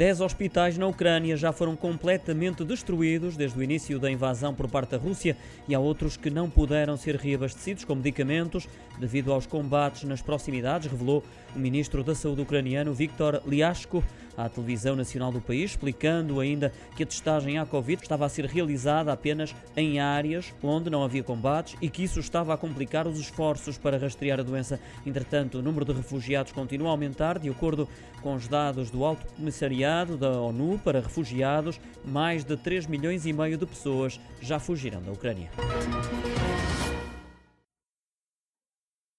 Dez hospitais na Ucrânia já foram completamente destruídos desde o início da invasão por parte da Rússia e há outros que não puderam ser reabastecidos com medicamentos devido aos combates nas proximidades, revelou o ministro da Saúde ucraniano Viktor Liashko à televisão nacional do país, explicando ainda que a testagem à Covid estava a ser realizada apenas em áreas onde não havia combates e que isso estava a complicar os esforços para rastrear a doença. Entretanto, o número de refugiados continua a aumentar, de acordo com os dados do Alto Comissariado da ONU para Refugiados, mais de 3 milhões e meio de pessoas já fugiram da Ucrânia.